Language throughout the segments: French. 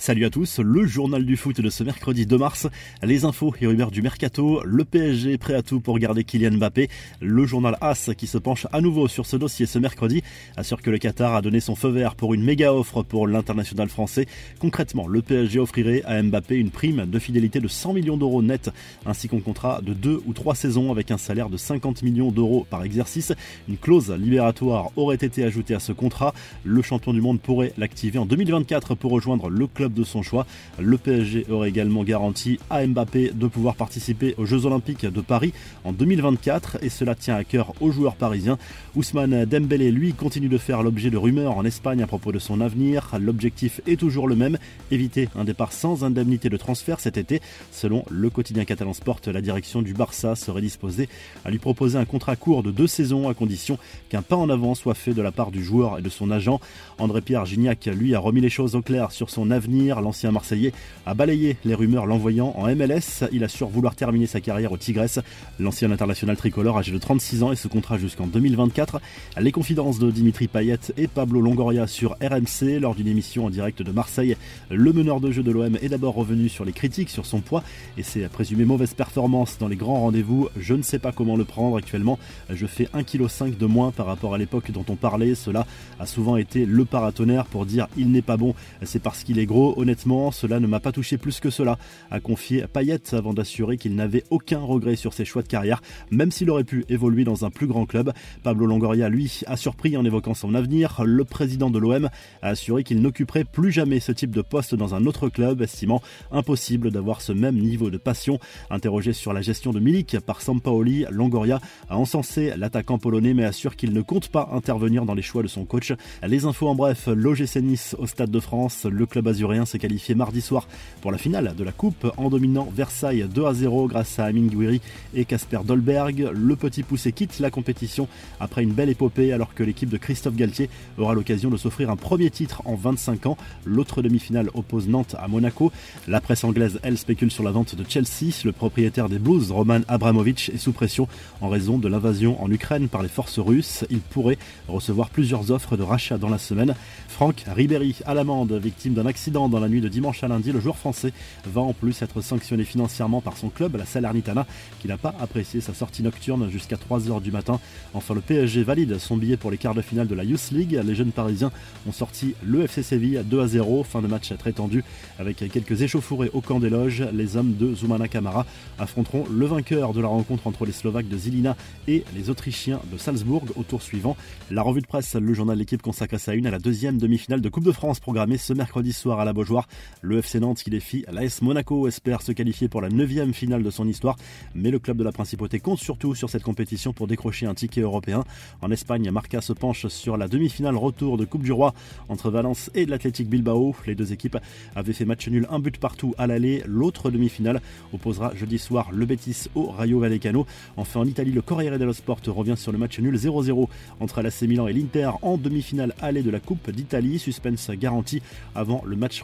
Salut à tous, le journal du foot de ce mercredi 2 mars, les infos et rumeurs du mercato, le PSG prêt à tout pour garder Kylian Mbappé, le journal AS qui se penche à nouveau sur ce dossier ce mercredi, assure que le Qatar a donné son feu vert pour une méga offre pour l'international français. Concrètement, le PSG offrirait à Mbappé une prime de fidélité de 100 millions d'euros net, ainsi qu'un contrat de 2 ou 3 saisons avec un salaire de 50 millions d'euros par exercice. Une clause libératoire aurait été ajoutée à ce contrat. Le champion du monde pourrait l'activer en 2024 pour rejoindre le club de son choix. Le PSG aurait également garanti à Mbappé de pouvoir participer aux Jeux Olympiques de Paris en 2024 et cela tient à cœur aux joueurs parisiens. Ousmane Dembélé, lui, continue de faire l'objet de rumeurs en Espagne à propos de son avenir. L'objectif est toujours le même, éviter un départ sans indemnité de transfert cet été. Selon le quotidien catalan Sport, la direction du Barça serait disposée à lui proposer un contrat court de deux saisons à condition qu'un pas en avant soit fait de la part du joueur et de son agent. André-Pierre Gignac, lui, a remis les choses au clair sur son avenir L'ancien Marseillais a balayé les rumeurs l'envoyant en MLS. Il assure vouloir terminer sa carrière au Tigres. L'ancien international tricolore âgé de 36 ans et ce contrat jusqu'en 2024. Les confidences de Dimitri Payet et Pablo Longoria sur RMC lors d'une émission en direct de Marseille. Le meneur de jeu de l'OM est d'abord revenu sur les critiques sur son poids et ses présumées mauvaises performances dans les grands rendez-vous. Je ne sais pas comment le prendre actuellement. Je fais 1,5 kg de moins par rapport à l'époque dont on parlait. Cela a souvent été le paratonnerre pour dire il n'est pas bon. C'est parce qu'il est gros honnêtement, cela ne m'a pas touché plus que cela, a confié Payet avant d'assurer qu'il n'avait aucun regret sur ses choix de carrière, même s'il aurait pu évoluer dans un plus grand club. Pablo Longoria, lui, a surpris en évoquant son avenir. Le président de l'OM a assuré qu'il n'occuperait plus jamais ce type de poste dans un autre club, estimant impossible d'avoir ce même niveau de passion. Interrogé sur la gestion de Milik par Sampaoli, Longoria a encensé l'attaquant polonais mais assure qu'il ne compte pas intervenir dans les choix de son coach. Les infos en bref, l'OGC Nice au Stade de France, le club azuréen s'est qualifié mardi soir pour la finale de la Coupe en dominant Versailles 2 à 0 grâce à Amin Gouiri et Casper Dolberg. Le petit poussé quitte la compétition après une belle épopée alors que l'équipe de Christophe Galtier aura l'occasion de s'offrir un premier titre en 25 ans. L'autre demi-finale oppose Nantes à Monaco. La presse anglaise, elle, spécule sur la vente de Chelsea. Le propriétaire des Blues, Roman Abramovich, est sous pression en raison de l'invasion en Ukraine par les forces russes. Il pourrait recevoir plusieurs offres de rachat dans la semaine. Franck Ribéry à l'amende, victime d'un accident dans la nuit de dimanche à lundi, le joueur français va en plus être sanctionné financièrement par son club, la Salernitana, qui n'a pas apprécié sa sortie nocturne jusqu'à 3h du matin. Enfin, le PSG valide son billet pour les quarts de finale de la Youth League. Les jeunes parisiens ont sorti le FC Séville 2 à 0. Fin de match très tendu avec quelques échauffourées au camp des loges. Les hommes de Zoumana Kamara affronteront le vainqueur de la rencontre entre les Slovaques de Zilina et les Autrichiens de Salzbourg au tour suivant. La revue de presse, le journal l'équipe consacre sa une à la deuxième demi-finale de Coupe de France programmée ce mercredi soir à la Beaujoire. Le FC Nantes qui défie l'AS Monaco espère se qualifier pour la neuvième finale de son histoire, mais le club de la Principauté compte surtout sur cette compétition pour décrocher un ticket européen. En Espagne, Marca se penche sur la demi-finale retour de Coupe du Roi entre Valence et l'Athletic Bilbao. Les deux équipes avaient fait match nul, un but partout à l'aller. L'autre demi-finale opposera jeudi soir le Betis au Rayo Vallecano. Enfin en Italie, le Corriere dello Sport revient sur le match nul 0-0 entre l'AC Milan et l'Inter en demi-finale aller de la Coupe d'Italie. Suspense garanti avant le match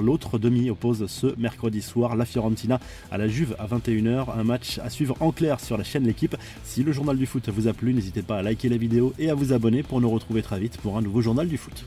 L'autre demi oppose ce mercredi soir la Fiorentina à la Juve à 21h. Un match à suivre en clair sur la chaîne L'équipe. Si le journal du foot vous a plu, n'hésitez pas à liker la vidéo et à vous abonner pour nous retrouver très vite pour un nouveau journal du foot.